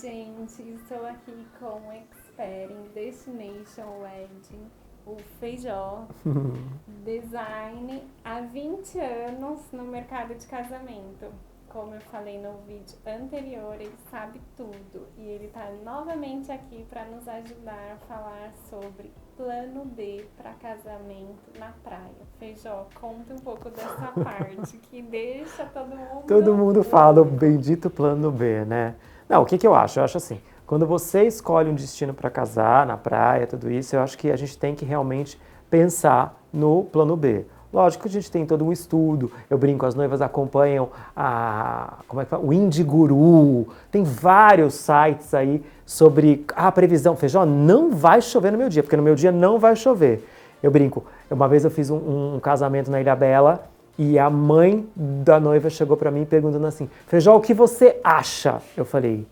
gente, estou aqui com o expert em Destination Wedding, o Feijó, design há 20 anos no mercado de casamento. Como eu falei no vídeo anterior, ele sabe tudo e ele está novamente aqui para nos ajudar a falar sobre plano B para casamento na praia. Feijó, conta um pouco dessa parte que deixa todo mundo. Todo mundo fala o bendito plano B, né? Não, o que, que eu acho? Eu acho assim, quando você escolhe um destino para casar, na praia, tudo isso, eu acho que a gente tem que realmente pensar no plano B. Lógico que a gente tem todo um estudo, eu brinco, as noivas acompanham a, como é que fala? o Indiguru, tem vários sites aí sobre a previsão. Feijão, não vai chover no meu dia, porque no meu dia não vai chover. Eu brinco, uma vez eu fiz um, um casamento na Ilha Bela e a mãe da noiva chegou para mim perguntando assim: Feijó, o que você acha? Eu falei: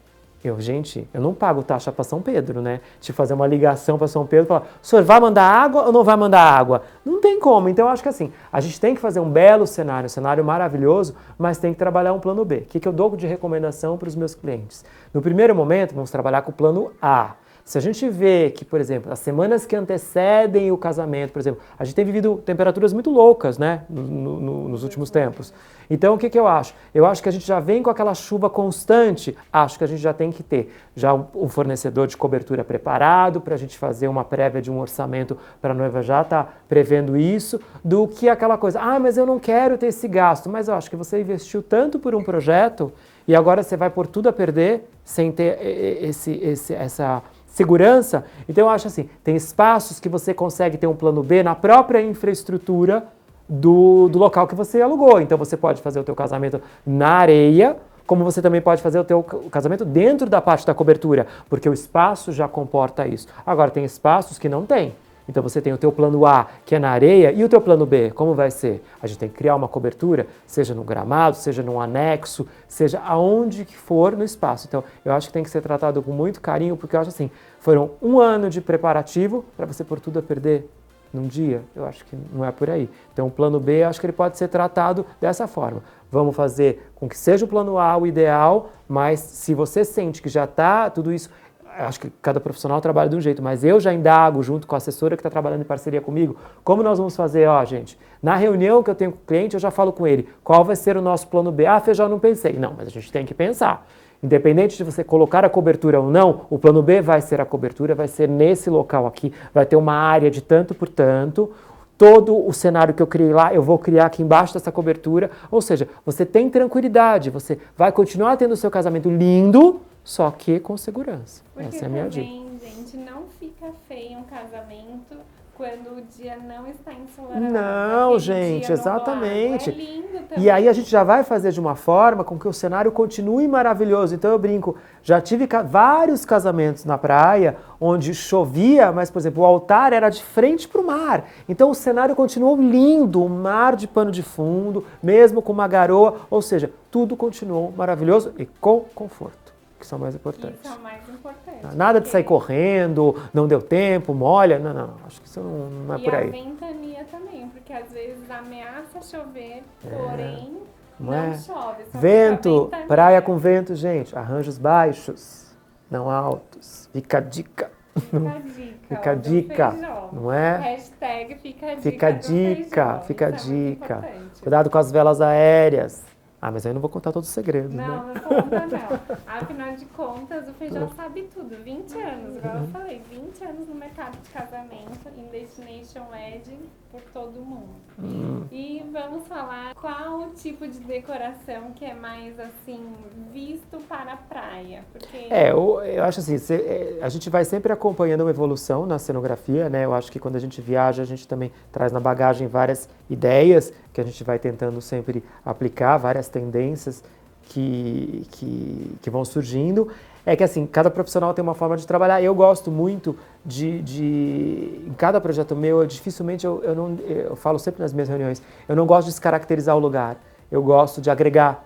eu, gente, eu não pago taxa para São Pedro, né? De fazer uma ligação para São Pedro e falar: o senhor vai mandar água ou não vai mandar água? Não tem como. Então, eu acho que assim, a gente tem que fazer um belo cenário, um cenário maravilhoso, mas tem que trabalhar um plano B. O que, que eu dou de recomendação para os meus clientes? No primeiro momento, vamos trabalhar com o plano A. Se a gente vê que, por exemplo, as semanas que antecedem o casamento, por exemplo, a gente tem vivido temperaturas muito loucas, né, no, no, nos últimos tempos. Então, o que, que eu acho? Eu acho que a gente já vem com aquela chuva constante, acho que a gente já tem que ter já um fornecedor de cobertura preparado para a gente fazer uma prévia de um orçamento para a noiva já estar tá prevendo isso, do que aquela coisa, ah, mas eu não quero ter esse gasto, mas eu acho que você investiu tanto por um projeto e agora você vai por tudo a perder sem ter esse, esse, essa segurança. Então eu acho assim, tem espaços que você consegue ter um plano B na própria infraestrutura do, do local que você alugou. Então você pode fazer o teu casamento na areia, como você também pode fazer o teu casamento dentro da parte da cobertura, porque o espaço já comporta isso. Agora tem espaços que não tem. Então você tem o teu plano A, que é na areia, e o teu plano B, como vai ser? A gente tem que criar uma cobertura, seja no gramado, seja num anexo, seja aonde que for no espaço. Então eu acho que tem que ser tratado com muito carinho, porque eu acho assim, foram um ano de preparativo para você por tudo a perder num dia? Eu acho que não é por aí. Então, o plano B, eu acho que ele pode ser tratado dessa forma. Vamos fazer com que seja o plano A o ideal, mas se você sente que já está tudo isso, acho que cada profissional trabalha de um jeito, mas eu já indago junto com a assessora que está trabalhando em parceria comigo, como nós vamos fazer, ó, gente, na reunião que eu tenho com o cliente, eu já falo com ele, qual vai ser o nosso plano B? Ah, feijão, não pensei. Não, mas a gente tem que pensar. Independente de você colocar a cobertura ou não, o plano B vai ser a cobertura, vai ser nesse local aqui, vai ter uma área de tanto por tanto. Todo o cenário que eu criei lá, eu vou criar aqui embaixo dessa cobertura. Ou seja, você tem tranquilidade, você vai continuar tendo o seu casamento lindo, só que com segurança. Porque Essa é a minha também, dica. gente, não fica feio um casamento quando o dia não está ensolarado. Não, gente, exatamente. É lindo também. E aí a gente já vai fazer de uma forma com que o cenário continue maravilhoso. Então eu brinco, já tive vários casamentos na praia onde chovia, mas, por exemplo, o altar era de frente para o mar. Então o cenário continuou lindo, o mar de pano de fundo, mesmo com uma garoa, ou seja, tudo continuou maravilhoso e com conforto que são mais importantes. Isso é o mais importante. Nada de sair correndo, não deu tempo, molha. Não, não, acho que isso não, não é e por aí. E a ventania também, porque às vezes ameaça chover, é. porém não, não é. chove. Vento, praia com vento, gente, arranjos baixos, não altos. Fica a dica. Fica a dica. Fica a dica, não é? Hashtag fica a dica. Fica a dica, fica a é dica. Cuidado com as velas aéreas. Ah, mas aí eu não vou contar todos os segredos, não, né? Não, não conta não. Afinal de contas, o Feijão sabe tudo. 20 anos, igual eu falei, 20 anos no mercado de casamento, em Destination Wedding, por todo mundo. Hum. E vamos falar qual o tipo de decoração que é mais, assim, visto para a praia. Porque... É, eu, eu acho assim, é, a gente vai sempre acompanhando uma evolução na cenografia, né? Eu acho que quando a gente viaja, a gente também traz na bagagem várias ideias que a gente vai tentando sempre aplicar, várias tendências que, que, que, vão surgindo. É que assim, cada profissional tem uma forma de trabalhar. Eu gosto muito de, de em cada projeto meu, eu, dificilmente eu, eu não, eu falo sempre nas minhas reuniões, eu não gosto de descaracterizar o lugar. Eu gosto de agregar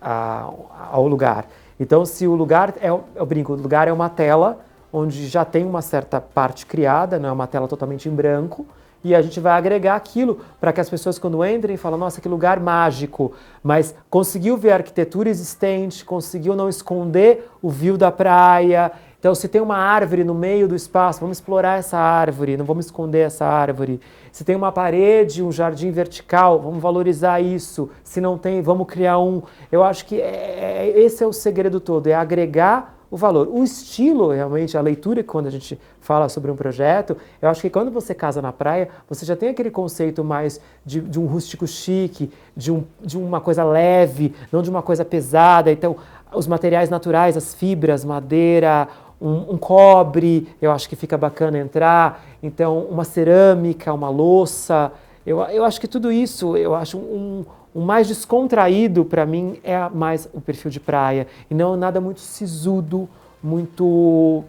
a, ao lugar. Então, se o lugar é, eu brinco, o lugar é uma tela onde já tem uma certa parte criada, não é uma tela totalmente em branco. E a gente vai agregar aquilo para que as pessoas quando entrem falam, nossa, que lugar mágico, mas conseguiu ver a arquitetura existente, conseguiu não esconder o view da praia. Então, se tem uma árvore no meio do espaço, vamos explorar essa árvore, não vamos esconder essa árvore. Se tem uma parede, um jardim vertical, vamos valorizar isso. Se não tem, vamos criar um. Eu acho que é, é esse é o segredo todo, é agregar o valor. O estilo, realmente, a leitura, quando a gente fala sobre um projeto, eu acho que quando você casa na praia, você já tem aquele conceito mais de, de um rústico chique, de, um, de uma coisa leve, não de uma coisa pesada. Então, os materiais naturais, as fibras, madeira, um, um, cobre, eu acho que fica bacana entrar. Então, uma cerâmica, uma louça. Eu, eu acho que tudo isso, eu acho um, o mais descontraído para mim é mais o perfil de praia. E não nada muito sisudo, muito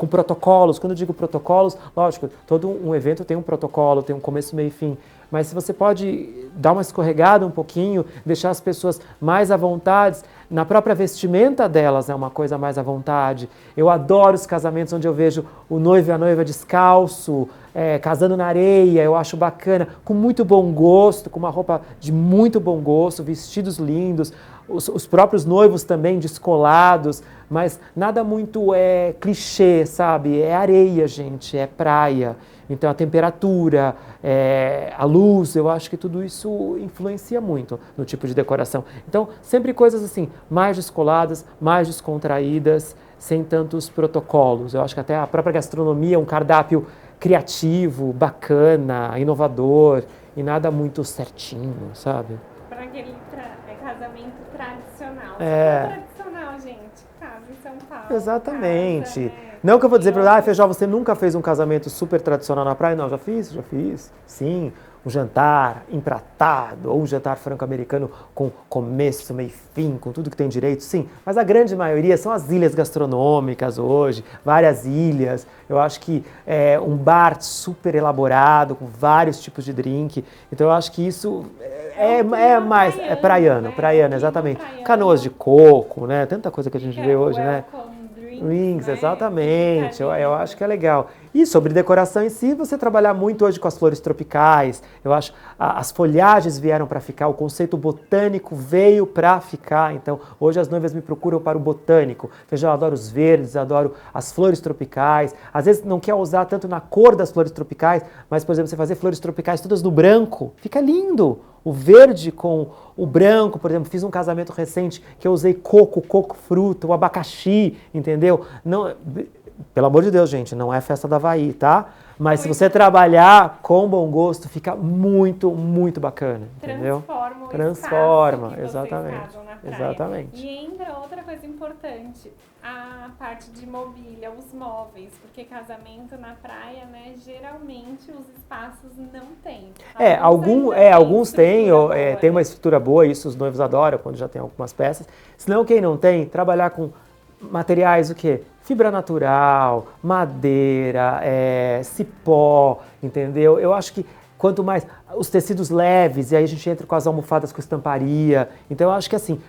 com protocolos. Quando eu digo protocolos, lógico, todo um evento tem um protocolo, tem um começo, meio e fim. Mas se você pode dar uma escorregada um pouquinho, deixar as pessoas mais à vontade, na própria vestimenta delas é uma coisa mais à vontade. Eu adoro os casamentos onde eu vejo o noivo e a noiva descalço, é, casando na areia, eu acho bacana, com muito bom gosto, com uma roupa de muito bom gosto, vestidos lindos, os, os próprios noivos também descolados, mas nada muito é clichê, sabe? É areia, gente, é praia. Então a temperatura, é, a luz, eu acho que tudo isso influencia muito no tipo de decoração. Então sempre coisas assim, mais descoladas, mais descontraídas, sem tantos protocolos. Eu acho que até a própria gastronomia, um cardápio criativo, bacana, inovador e nada muito certinho, sabe? Para aquele tra é casamento tradicional. É. tradicional, gente. Casa em São Paulo. Exatamente. Casa, é... Não que eu vou dizer para ah, Feijó, você nunca fez um casamento super tradicional na praia? Não, já fiz, já fiz. Sim, um jantar empratado ou um jantar franco-americano com começo, meio e fim, com tudo que tem direito, sim. Mas a grande maioria são as ilhas gastronômicas hoje, várias ilhas. Eu acho que é um bar super elaborado, com vários tipos de drink. Então eu acho que isso é, é, é mais é praiano, né? praiano, exatamente. Canoas de coco, né? Tanta coisa que a gente vê hoje, né? Wings, né? exatamente. Eu, eu, acho que é legal. E sobre decoração em si, você trabalhar muito hoje com as flores tropicais. Eu acho a, as folhagens vieram para ficar, o conceito botânico veio para ficar. Então, hoje as noivas me procuram para o botânico. Veja, eu adoro os verdes, adoro as flores tropicais. Às vezes não quer usar tanto na cor das flores tropicais, mas, por exemplo, você fazer flores tropicais todas no branco, fica lindo o verde com o branco, por exemplo, fiz um casamento recente que eu usei coco, coco fruta, o abacaxi, entendeu? Não, pelo amor de Deus, gente, não é festa da Havaí, tá? Mas se você trabalhar com bom gosto, fica muito, muito bacana, entendeu? Transforma o Transforma, exatamente. Exatamente. E entra outra coisa importante, a parte de mobília, os móveis, porque casamento na praia, né, geralmente os espaços não têm. É, algum, é, alguns têm, é, tem uma estrutura boa, isso os noivos adoram quando já tem algumas peças. Senão quem não tem, trabalhar com materiais o quê? Fibra natural, madeira, é, cipó, entendeu? Eu acho que quanto mais os tecidos leves, e aí a gente entra com as almofadas com estamparia. Então eu acho que assim,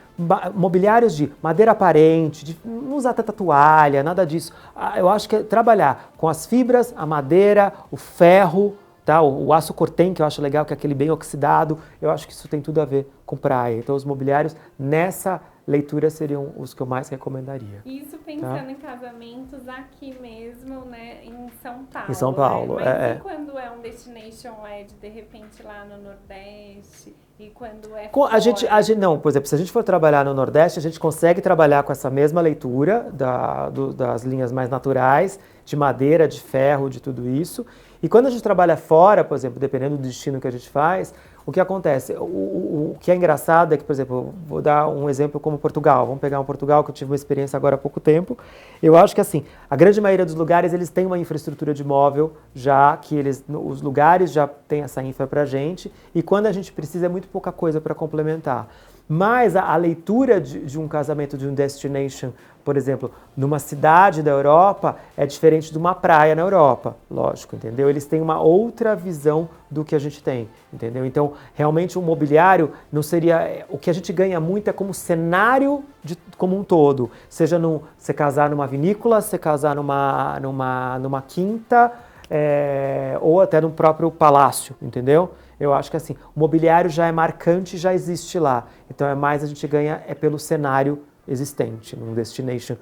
mobiliários de madeira aparente, de não usar tanta toalha, nada disso. Ah, eu acho que é trabalhar com as fibras, a madeira, o ferro, tá? O, o aço cortem, que eu acho legal, que é aquele bem oxidado, eu acho que isso tem tudo a ver com praia. Então os mobiliários nessa leituras seriam os que eu mais recomendaria. Isso pensando tá? em casamentos aqui mesmo, né, em São Paulo. Em São Paulo, né? Mas é. E é. quando é um destination wed, de repente lá no Nordeste, e quando é a gente, a gente Não, por exemplo, se a gente for trabalhar no Nordeste, a gente consegue trabalhar com essa mesma leitura da, do, das linhas mais naturais, de madeira, de ferro, de tudo isso. E quando a gente trabalha fora, por exemplo, dependendo do destino que a gente faz, o que acontece? O, o, o, que é engraçado é que, por exemplo, vou dar um exemplo como Portugal. Vamos pegar um Portugal que eu tive uma experiência agora há pouco tempo. Eu acho que assim, a grande maioria dos lugares eles têm uma infraestrutura de móvel, já que eles, os lugares já têm essa infra para gente, e quando a gente precisa é muito pouca coisa para complementar. Mas a, a leitura de, de, um casamento, de um destination, por exemplo, numa cidade da Europa, é diferente de uma praia na Europa, lógico, entendeu? Eles têm uma outra visão do que a gente tem, entendeu? Então, realmente o mobiliário não seria. O que a gente ganha muito é como cenário de, como um todo. Seja no, você casar numa vinícola, você casar numa, numa, numa quinta é, ou até no próprio palácio, entendeu? Eu acho que assim, o mobiliário já é marcante, já existe lá. Então é mais a gente ganha é pelo cenário existente, num destination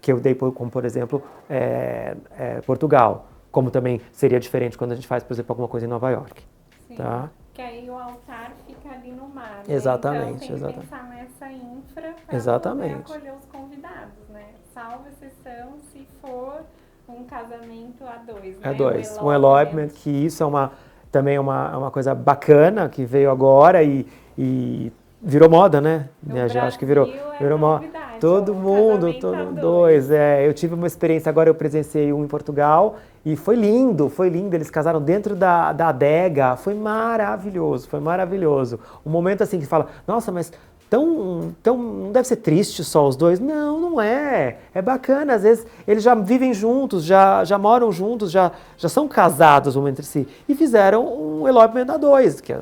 que eu dei como, por exemplo, é, é, Portugal. Como também seria diferente quando a gente faz, por exemplo, alguma coisa em Nova York. Sim. Tá? Que aí o altar fica ali no mar. Né? Exatamente, então, tem exatamente. que pensar nessa infra para acolher os convidados, né? Salvo exceção se for um casamento a dois. A né? dois. Um elopement, que isso é uma também é uma, é uma coisa bacana que veio agora e, e virou moda, né? Já acho que virou, é virou moda. novidade, Todo mundo, todo a dois. É, eu tive uma experiência agora, eu presenciei um em Portugal e foi lindo, foi lindo. Eles casaram dentro da, da adega, foi maravilhoso, foi maravilhoso. Um momento assim que fala, nossa, mas tão, tão, não deve ser triste só os dois. Não, não é. É bacana. Às vezes eles já vivem juntos, já, já moram juntos, já, já são casados um entre si. E fizeram um elopement a dois, que é,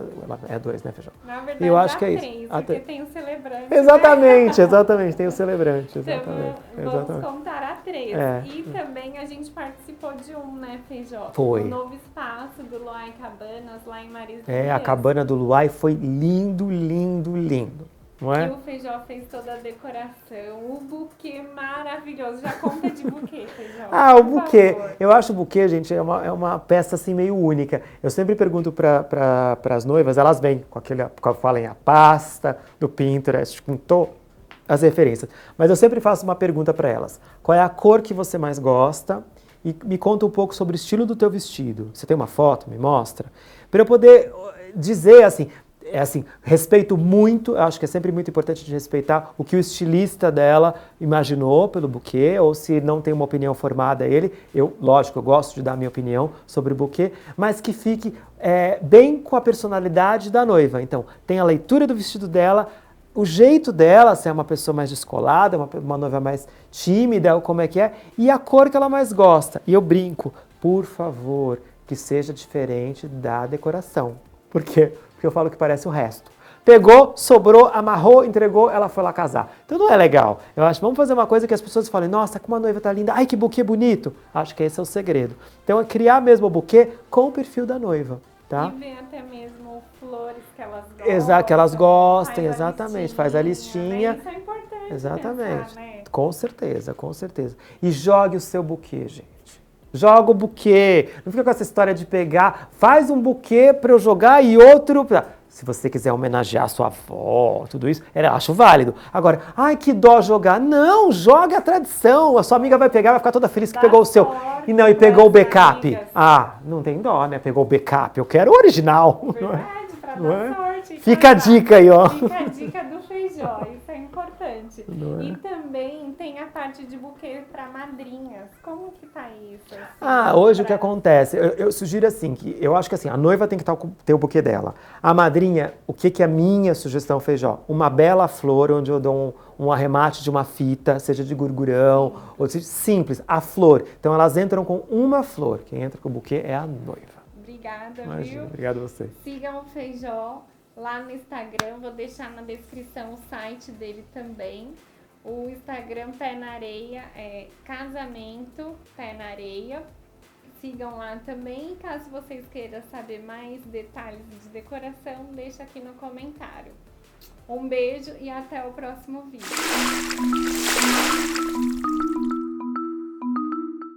é dois, né, Feijão? Na verdade, Eu acho que é isso. porque três. tem o celebrante. Exatamente, exatamente. Tem o celebrante. Então, Exatamente. vamos exatamente. contar a três. É. E também a gente participou de um, né, Feijó? Foi. O novo espaço do Loai Cabanas, lá em Maris É, a cabana do Luai foi lindo, lindo, lindo. Não E é? o Feijó fez toda a decoração, o buquê maravilhoso. Já conta de buquê, Feijó. Ah, o buquê. favor. Eu acho o buquê, gente, é uma, é uma peça assim meio única. Eu sempre pergunto para pra, as noivas, elas vêm com aquele, com, falem a pasta do Pinterest, com to, as referências. Mas eu sempre faço uma pergunta para elas. Qual é a cor que você mais gosta? E me conta um pouco sobre o estilo do teu vestido. Você tem uma foto? Me mostra. Para eu poder uh, dizer assim, é assim, respeito muito, acho que é sempre muito importante de respeitar o que o estilista dela imaginou pelo buquê, ou se não tem uma opinião formada ele, eu, lógico, eu gosto de dar minha opinião sobre o buquê, mas que fique é, bem com a personalidade da noiva. Então, tem a leitura do vestido dela, o jeito dela, se é uma pessoa mais descolada, uma, uma noiva mais tímida, como é que é, e a cor que ela mais gosta. E eu brinco, por favor, que seja diferente da decoração. Por quê? Porque eu falo que parece o resto. Pegou, sobrou, amarrou, entregou, ela foi lá casar. Então não é legal. Eu acho, vamos fazer uma coisa que as pessoas falem, nossa, como a noiva tá linda, ai que buquê bonito. Acho que esse é o segredo. Então é criar mesmo o buquê com o perfil da noiva, tá? E ver até mesmo flores que elas gostam. Exato, que elas gostem, faz a exatamente, faz a Né? listinha. Isso é importante Exatamente. pensar, né? Com certeza, com certeza. E jogue o seu buquê, gente. Joga o buquê. Não fica com essa história de pegar, faz um buquê para eu jogar e outro pra... Se você quiser homenagear sua avó, tudo isso, eu acho válido. Agora, ai que dó jogar. Não, joga a tradição. A sua amiga vai pegar, vai ficar toda feliz que Dá pegou o seu. E não, e pegou o backup. amigas. Ah, não tem dó, né? Pegou o backup. Eu quero o original. é? Verdade, dar é? sorte. Fica a dica aí, ó. Fica a dica do feijó, isso é importante. É? E também tem a parte de buquê para madrinhas. Como que tá isso? assim, Ah, hoje o que pra- acontece? Eu, eu sugiro assim, que eu acho que assim, a noiva tem que tá ter o buquê dela. A madrinha, o que, que é a minha sugestão, Feijó? Uma bela flor onde eu dou um, um arremate de uma fita, seja de gurgurão, ou seja, simples, a flor. Então elas entram com uma flor. Quem entra com o buquê é a noiva. Obrigada, Imagina, viu? obrigado a você. Sigam o Feijó lá no Instagram, vou deixar na descrição o site dele também. O Instagram Pé na Areia é casamento Pé na Areia. Sigam lá também. Caso vocês queiram saber mais detalhes de decoração, deixa aqui no comentário. Um beijo e até o próximo vídeo.